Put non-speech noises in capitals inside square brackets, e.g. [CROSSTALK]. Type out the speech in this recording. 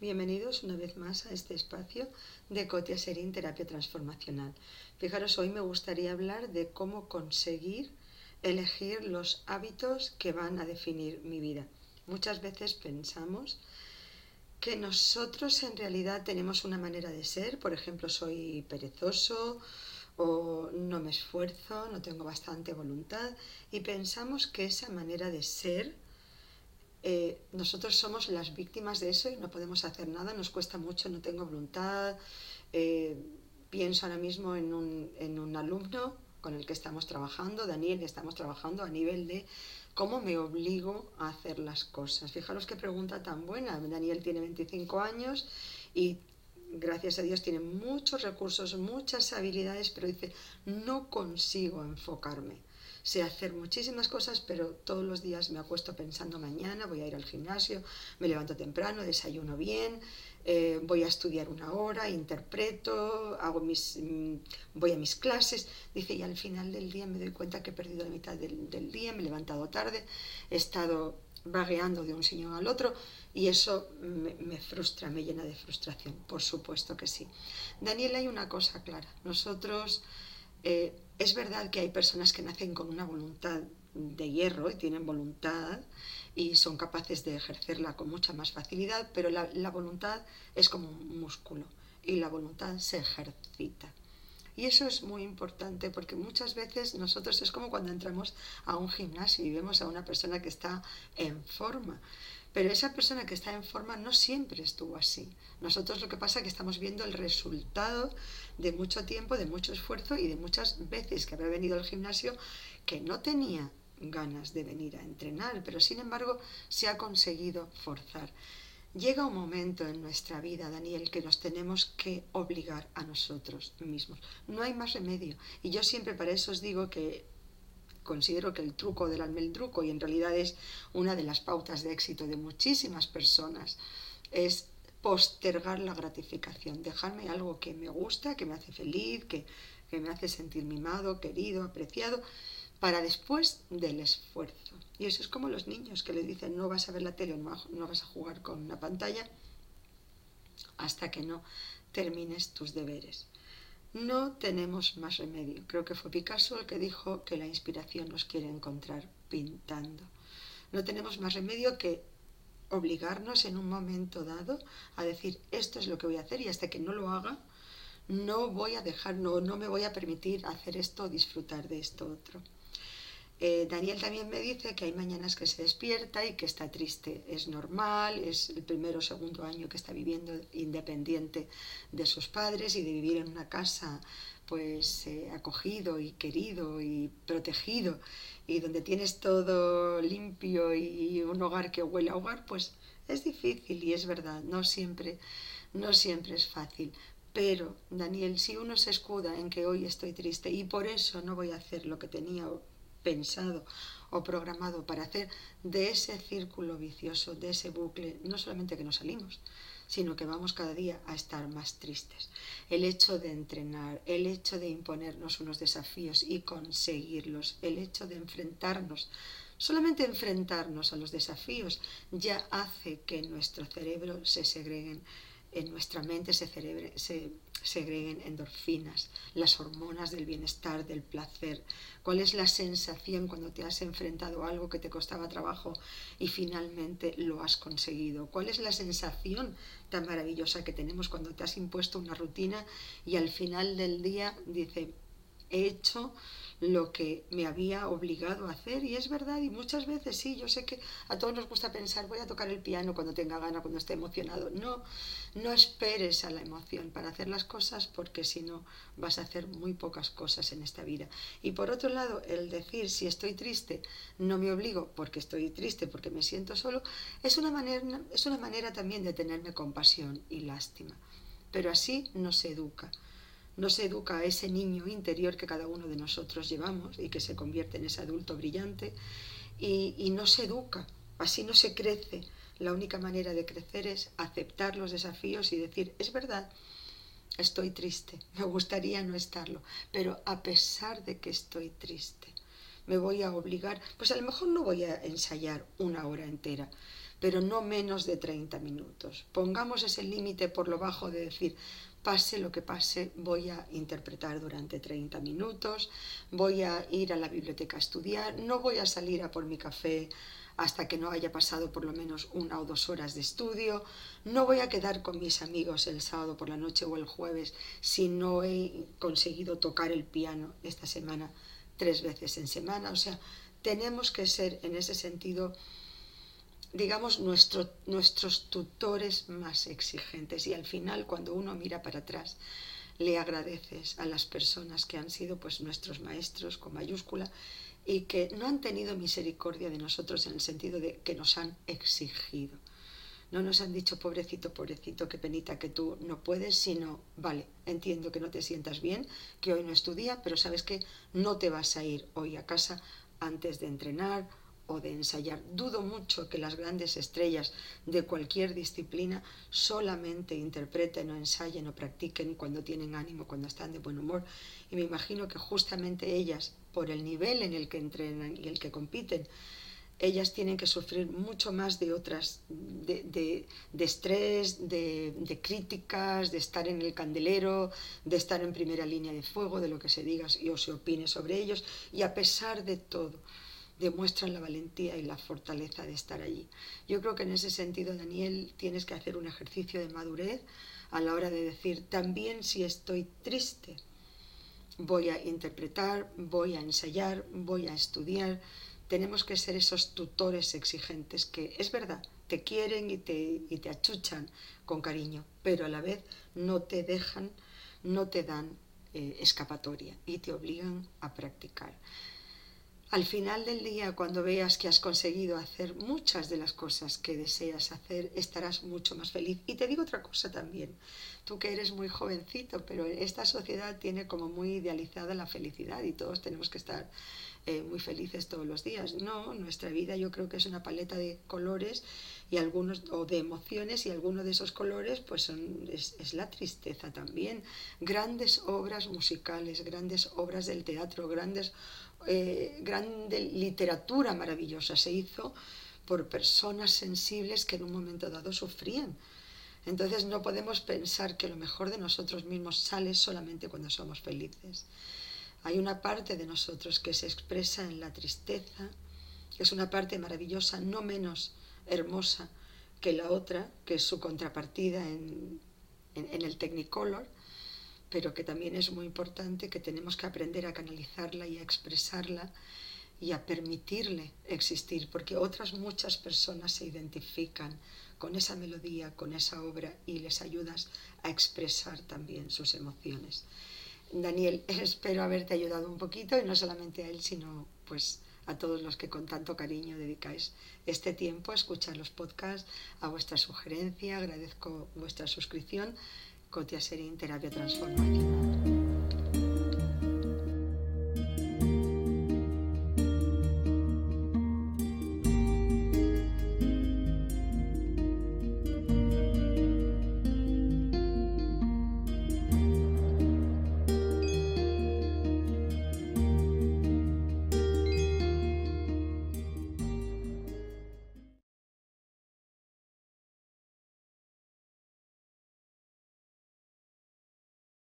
Bienvenidos una vez más a este espacio de Cotia Serín Terapia Transformacional. Fijaros, hoy me gustaría hablar de cómo conseguir elegir los hábitos que van a definir mi vida. Muchas veces pensamos que nosotros en realidad tenemos una manera de ser, por ejemplo, soy perezoso o no me esfuerzo, no tengo bastante voluntad y pensamos que esa manera de ser, eh, nosotros somos las víctimas de eso y no podemos hacer nada, nos cuesta mucho, no tengo voluntad. Eh, pienso ahora mismo en un, en un alumno con el que estamos trabajando, Daniel, estamos trabajando a nivel de cómo me obligo a hacer las cosas. Fijaros qué pregunta tan buena. Daniel tiene 25 años y gracias a Dios tiene muchos recursos, muchas habilidades, pero dice, no consigo enfocarme. Sé hacer muchísimas cosas, pero todos los días me acuesto pensando mañana, voy a ir al gimnasio, me levanto temprano, desayuno bien, eh, voy a estudiar una hora, interpreto, hago mis, mm, voy a mis clases, dice, y al final del día me doy cuenta que he perdido la mitad del, día, me he levantado tarde, he estado vagueando de un sillón al otro y eso me, frustra, me llena de frustración, por supuesto que sí. Daniel, hay una cosa clara, nosotros, eh, es verdad que hay personas que nacen con una voluntad de hierro y tienen voluntad y son capaces de ejercerla con mucha más facilidad, pero la, la voluntad es como un músculo y la voluntad se ejercita. Y eso es muy importante porque muchas veces nosotros es como cuando entramos a un gimnasio y vemos a una persona que está en forma. Pero esa persona que está en forma no siempre estuvo así. Nosotros lo que pasa es que estamos viendo el resultado de mucho tiempo, de mucho esfuerzo y de muchas veces que habrá venido al gimnasio que no tenía ganas de venir a entrenar, pero sin embargo se ha conseguido forzar. Llega un momento en nuestra vida, Daniel, que nos tenemos que obligar a nosotros mismos. No hay más remedio. Y yo siempre para eso os digo que considero que el truco del almeldruco, y en realidad es una de las pautas de éxito de muchísimas personas, es postergar la gratificación, dejarme algo que me gusta, que me hace feliz, que, que me hace sentir mimado, querido, apreciado, para después del esfuerzo. Y eso es como los niños que le dicen no vas a ver la tele no, vas a jugar con una pantalla hasta que no termines tus deberes. No tenemos más remedio. Creo que fue Picasso el que dijo que la inspiración nos quiere encontrar pintando. No tenemos más remedio que obligarnos en un momento dado a decir esto es lo que voy a hacer y hasta que no lo haga no voy a dejar, no, me voy a permitir hacer esto disfrutar de esto otro. Eh, Daniel también me dice que hay mañanas que se despierta y que está triste. Es normal, es el primero o segundo año que está viviendo independiente de sus padres y de vivir en una casa pues eh, acogido y querido y protegido y donde tienes todo limpio y un hogar que huele a hogar, pues es difícil y es verdad, no siempre, no siempre es fácil. Pero, Daniel, si uno se escuda en que hoy estoy triste y por eso no voy a hacer lo que tenía pensado o programado para hacer de ese círculo vicioso, de ese bucle, no solamente que no salimos, sino que vamos cada día a estar más tristes. El hecho de entrenar, el hecho de imponernos unos desafíos y conseguirlos, el hecho de enfrentarnos, solamente enfrentarnos a los desafíos ya hace que nuestro cerebro se segreguen en nuestra mente se, se segreguen endorfinas, las hormonas del bienestar, del placer. ¿Cuál es la sensación cuando te has enfrentado a algo que te costaba trabajo y finalmente lo has conseguido? ¿Cuál es la sensación tan maravillosa que tenemos cuando te has impuesto una rutina y al final del día dice, he hecho lo que me había obligado a hacer y es verdad y muchas veces sí, yo sé que a todos nos gusta pensar voy a tocar el piano cuando tenga gana, cuando esté emocionado. No, no esperes a la emoción para hacer las cosas porque si no vas a hacer muy pocas cosas en esta vida. Y por otro lado, el decir si estoy triste, no me obligo porque estoy triste, porque me siento solo, es una manera, es una manera también de tenerme compasión y lástima. Pero así no se educa no se educa a ese niño interior que cada uno de nosotros llevamos y que se convierte en ese adulto brillante y, no se educa, así no se crece. La única manera de crecer es aceptar los desafíos y decir, es verdad, estoy triste, me gustaría no estarlo, pero a pesar de que estoy triste, me voy a obligar, pues a lo mejor no voy a ensayar una hora entera, pero no menos de 30 minutos. Pongamos ese límite por lo bajo de decir, pase lo que pase, voy a interpretar durante 30 minutos, voy a ir a la biblioteca a estudiar, no voy a salir a por mi café hasta que no haya pasado por lo menos una o dos horas de estudio, no voy a quedar con mis amigos el sábado por la noche o el jueves si no he conseguido tocar el piano esta semana tres veces en semana. O sea, tenemos que ser en ese sentido digamos, nuestros tutores más exigentes. Y al final, cuando uno mira para atrás, le agradeces a las personas que han sido pues, nuestros maestros con mayúscula y que no han tenido misericordia de nosotros en el sentido de que nos han exigido. No nos han dicho, pobrecito, pobrecito, qué penita que tú no puedes, sino, vale, entiendo que no te sientas bien, que hoy no estudia, pero sabes que no te vas a ir hoy a casa antes de entrenar o de ensayar. Dudo mucho que las grandes estrellas de cualquier disciplina solamente interpreten o ensayen o practiquen cuando tienen ánimo, cuando están de buen humor. Y me imagino que justamente ellas, por el nivel en el que entrenan y el que compiten, ellas tienen que sufrir mucho más de otras, de, estrés, de, de, críticas, de estar en el candelero, de estar en primera línea de fuego, de lo que se diga o se opine sobre ellos. Y a pesar de todo, demuestran la valentía y la fortaleza de estar allí. Yo creo que en ese sentido, Daniel, tienes que hacer un ejercicio de madurez a la hora de decir, también si estoy triste, voy a interpretar, voy a ensayar, voy a estudiar. Tenemos que ser esos tutores exigentes que, es verdad, te quieren y te, y te achuchan con cariño, pero a la vez no te dejan, no te dan eh, escapatoria y te obligan a practicar. Al final del día, cuando veas que has conseguido hacer muchas de las cosas que deseas hacer, estarás mucho más feliz. Y te digo otra cosa también, tú que eres muy jovencito, pero esta sociedad tiene como muy idealizada la felicidad y todos tenemos que estar eh, muy felices todos los días. No, nuestra vida yo creo que es una paleta de colores y algunos o de emociones y algunos de esos colores pues son, es, es la tristeza también. Grandes obras musicales, grandes obras del teatro, grandes eh, grande literatura maravillosa se hizo por personas sensibles que en un momento dado sufrían. Entonces no podemos pensar que lo mejor de nosotros mismos sale solamente cuando somos felices. Hay una parte de nosotros que se expresa en la tristeza, que es una parte maravillosa, no menos hermosa que la otra, que es su contrapartida en, en el Technicolor, pero que también es muy importante que tenemos que aprender a canalizarla y a expresarla y a permitirle existir, porque otras muchas personas se identifican con esa melodía, con esa obra y les ayudas a expresar también sus emociones. Daniel, [LAUGHS] espero haberte ayudado un poquito y no solamente a él, sino pues a todos los que con tanto cariño dedicáis este tiempo a escuchar los podcasts, a vuestra sugerencia, agradezco vuestra suscripción Cotia Serín Terapia Transformativa.